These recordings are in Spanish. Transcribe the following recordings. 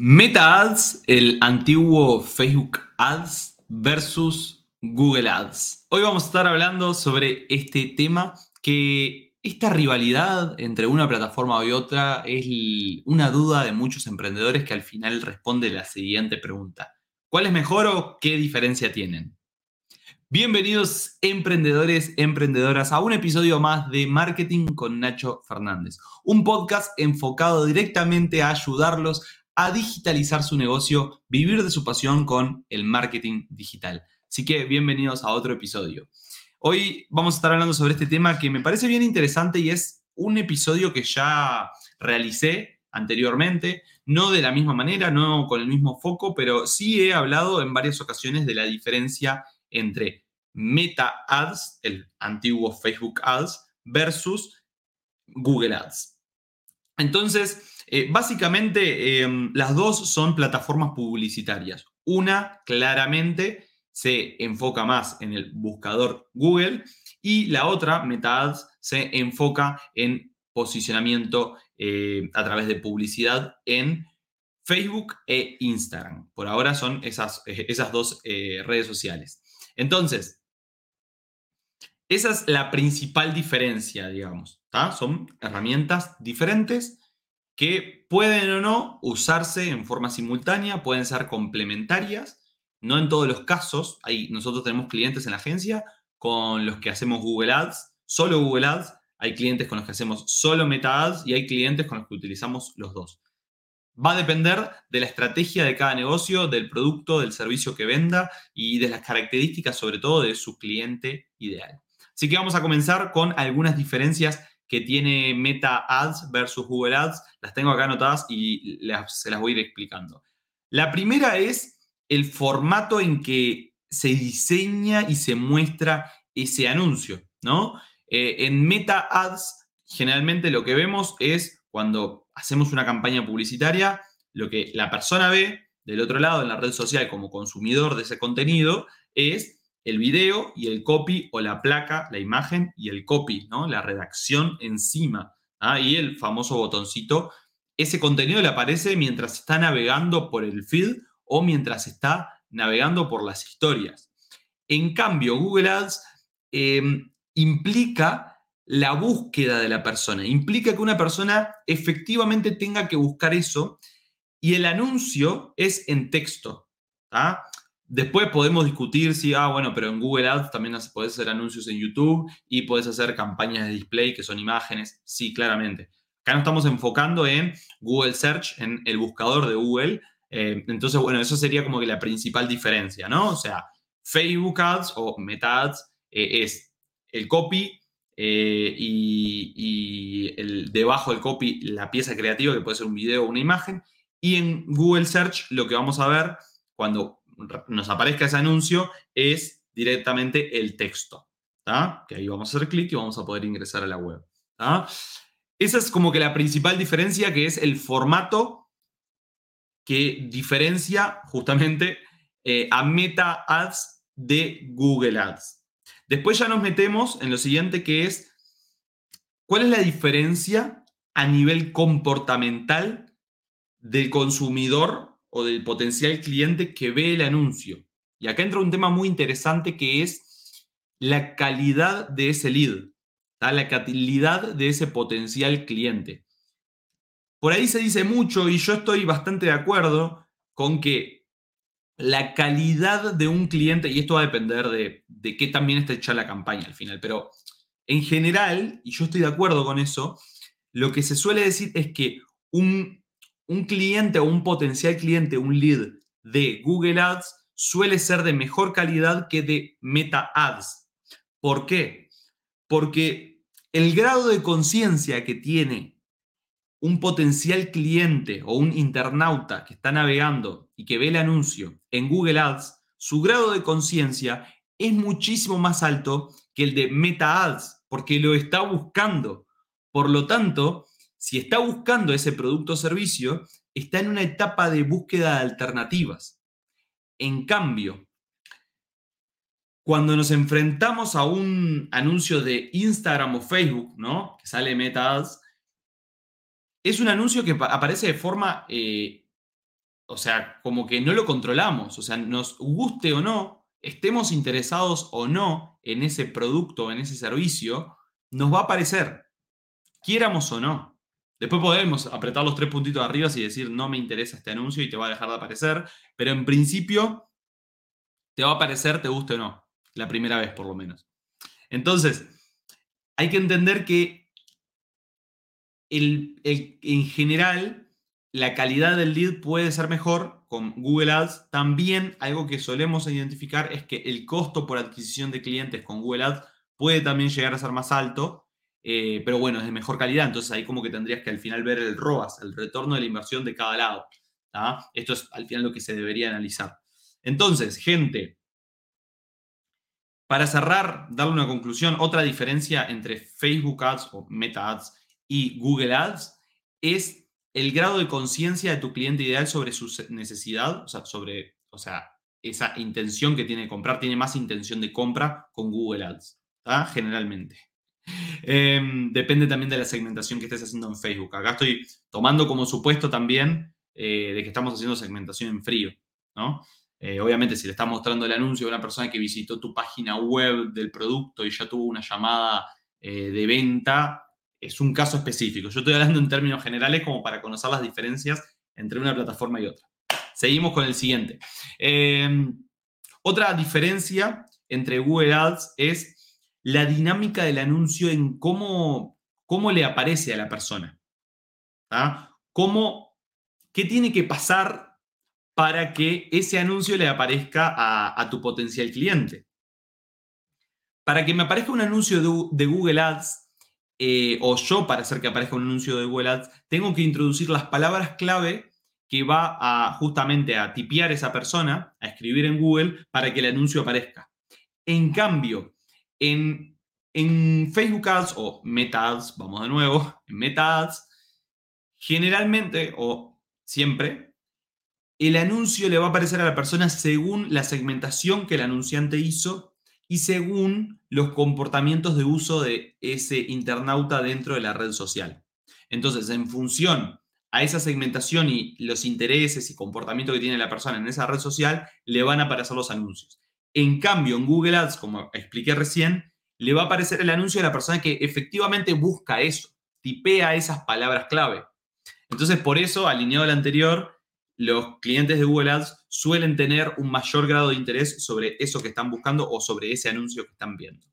Meta Ads, el antiguo Facebook Ads versus Google Ads. Hoy vamos a estar hablando sobre este tema que esta rivalidad entre una plataforma y otra es una duda de muchos emprendedores que al final responde la siguiente pregunta. ¿Cuál es mejor o qué diferencia tienen? Bienvenidos emprendedores, emprendedoras a un episodio más de Marketing con Nacho Fernández, un podcast enfocado directamente a ayudarlos a digitalizar su negocio, vivir de su pasión con el marketing digital. Así que bienvenidos a otro episodio. Hoy vamos a estar hablando sobre este tema que me parece bien interesante y es un episodio que ya realicé anteriormente, no de la misma manera, no con el mismo foco, pero sí he hablado en varias ocasiones de la diferencia entre Meta Ads, el antiguo Facebook Ads, versus Google Ads. Entonces, eh, básicamente, em, las dos son plataformas publicitarias. Una, claramente, se enfoca más en el buscador Google y la otra, Meta Ads, se enfoca en posicionamiento eh, a través de publicidad en Facebook e Instagram. Por ahora son esas, esas dos eh, redes sociales. Entonces, esa es la principal diferencia, digamos. Son herramientas diferentes que pueden o no usarse en forma simultánea, pueden ser complementarias. No en todos los casos. Hay, nosotros tenemos clientes en la agencia con los que hacemos Google Ads, solo Google Ads. Hay clientes con los que hacemos solo Meta Ads y hay clientes con los que utilizamos los dos. Va a depender de la estrategia de cada negocio, del producto, del servicio que venda y de las características sobre todo de su cliente ideal. Así que vamos a comenzar con algunas diferencias que tiene Meta Ads versus Google Ads. Las tengo acá anotadas y se las voy a ir explicando. La primera es el formato en que se diseña y se muestra ese anuncio, ¿no? Eh, en Meta Ads, generalmente lo que vemos es cuando hacemos una campaña publicitaria, lo que la persona ve del otro lado en la red social como consumidor de ese contenido es el video y el copy o la placa, la imagen y el copy, ¿no? La redacción encima. ¿ah? Y el famoso botoncito. Ese contenido le aparece mientras está navegando por el feed o mientras está navegando por las historias. En cambio, Google Ads em, implica la búsqueda de la persona. Implica que una persona efectivamente tenga que buscar eso y el anuncio es en texto. Después podemos discutir si, ah, bueno, pero en Google Ads también puedes hacer anuncios en YouTube y puedes hacer campañas de display que son imágenes. Sí, claramente. Acá nos estamos enfocando en Google Search, en el buscador de Google. Eh, entonces, bueno, eso sería como que la principal diferencia, ¿no? O sea, Facebook Ads o Meta Ads eh, es el copy eh, y, el, debajo del copy la pieza creativa, que puede ser un video o una imagen. Y en Google Search lo que vamos a ver cuando nos aparezca ese anuncio es directamente el texto. Que ahí vamos a hacer clic y vamos a poder ingresar a la web. Esa es como que la principal diferencia, que es el formato que diferencia justamente eh, a Meta Ads de Google Ads. Después ya nos metemos en lo siguiente que es, ¿cuál es la diferencia a nivel comportamental del consumidor o del potencial cliente que ve el anuncio? Y acá entra un tema muy interesante que es la calidad de ese lead, la calidad de ese potencial cliente. Por ahí se dice mucho y yo estoy bastante de acuerdo con que la calidad de un cliente, y esto va a depender de, de qué también está hecha la campaña al final, pero en general, y yo estoy de acuerdo con eso, lo que se suele decir es que un, un cliente o un potencial cliente, un lead de Google Ads, suele ser de mejor calidad que de Meta Ads. ¿Por qué? Porque el grado de conciencia que tiene un potencial cliente o un internauta que está navegando y que ve el anuncio en Google Ads, su grado de conciencia es muchísimo más alto que el de Meta Ads, porque lo está buscando. Por lo tanto, si está buscando ese producto o servicio, está en una etapa de búsqueda de alternativas. En cambio, cuando nos enfrentamos a un anuncio de Instagram o Facebook, ¿no? Que sale Meta Ads, es un anuncio que aparece de forma eh, o sea, como que no lo controlamos, o sea, nos guste o no, estemos interesados o no en ese producto, o en ese servicio, nos va a aparecer, quiéramos o no. Después podemos apretar los tres puntitos arriba y decir, no me interesa este anuncio y te va a dejar de aparecer, pero en principio te va a aparecer, te guste o no, la primera vez por lo menos. Entonces, hay que entender que en general la calidad del lead puede ser mejor con Google Ads. También algo que solemos identificar es que el costo por adquisición de clientes con Google Ads puede también llegar a ser más alto, eh, pero bueno, es de mejor calidad. Entonces ahí como que tendrías que al final ver el ROAS, el retorno de la inversión de cada lado. Esto es al final lo que se debería analizar. Entonces, gente, para cerrar, darle una conclusión, otra diferencia entre Facebook Ads o Meta Ads y Google Ads es el grado de conciencia de tu cliente ideal sobre su necesidad, o sea, sobre, o sea, esa intención que tiene de comprar, tiene más intención de compra con Google Ads, generalmente. Em, depende también de la segmentación que estés haciendo en Facebook. Acá estoy tomando como supuesto también eh, de que estamos haciendo segmentación en frío, ¿no? Eh, obviamente, si le estás mostrando el anuncio a una persona que visitó tu página web del producto y ya tuvo una llamada eh, de venta, es un caso específico. Yo estoy hablando en términos generales como para conocer las diferencias entre una plataforma y otra. Seguimos con el siguiente. Em, otra diferencia entre Google Ads es la dinámica del anuncio en cómo, cómo le aparece a la persona. ¿Cómo, ¿Qué tiene que pasar para que ese anuncio le aparezca a, tu potencial cliente? Para que me aparezca un anuncio de Google Ads, eh, o yo para hacer que aparezca un anuncio de Google Ads, tengo que introducir las palabras clave que va a justamente a tipear esa persona, a escribir en Google para que el anuncio aparezca. En cambio, en, Facebook Ads o Meta Ads, vamos de nuevo, en Meta Ads, generalmente o siempre, el anuncio le va a aparecer a la persona según la segmentación que el anunciante hizo y según los comportamientos de uso de ese internauta dentro de la red social. Entonces, en función a esa segmentación y los intereses y comportamiento que tiene la persona en esa red social, le van a aparecer los anuncios. En cambio, en Google Ads, como expliqué recién, le va a aparecer el anuncio a la persona que efectivamente busca eso, tipea esas palabras clave. Entonces, por eso, alineado al anterior, los clientes de Google Ads suelen tener un mayor grado de interés sobre eso que están buscando o sobre ese anuncio que están viendo.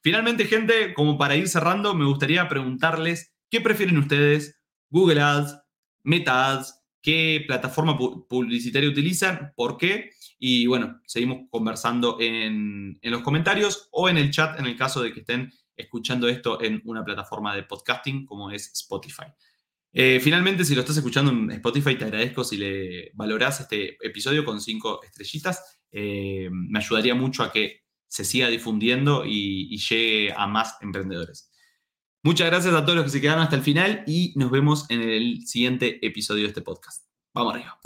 Finalmente, gente, como para ir cerrando, me gustaría preguntarles qué prefieren ustedes, Google Ads, Meta Ads, qué plataforma publicitaria utilizan, por qué. Y bueno, seguimos conversando en, en los comentarios o en el chat en el caso de que estén escuchando esto en una plataforma de podcasting como es Spotify. Eh, finalmente, si lo estás escuchando en Spotify, te agradezco si le valorás este episodio con cinco estrellitas. Eh, me ayudaría mucho a que se siga difundiendo y, y llegue a más emprendedores. Muchas gracias a todos los que se quedaron hasta el final y nos vemos en el siguiente episodio de este podcast. Vamos arriba.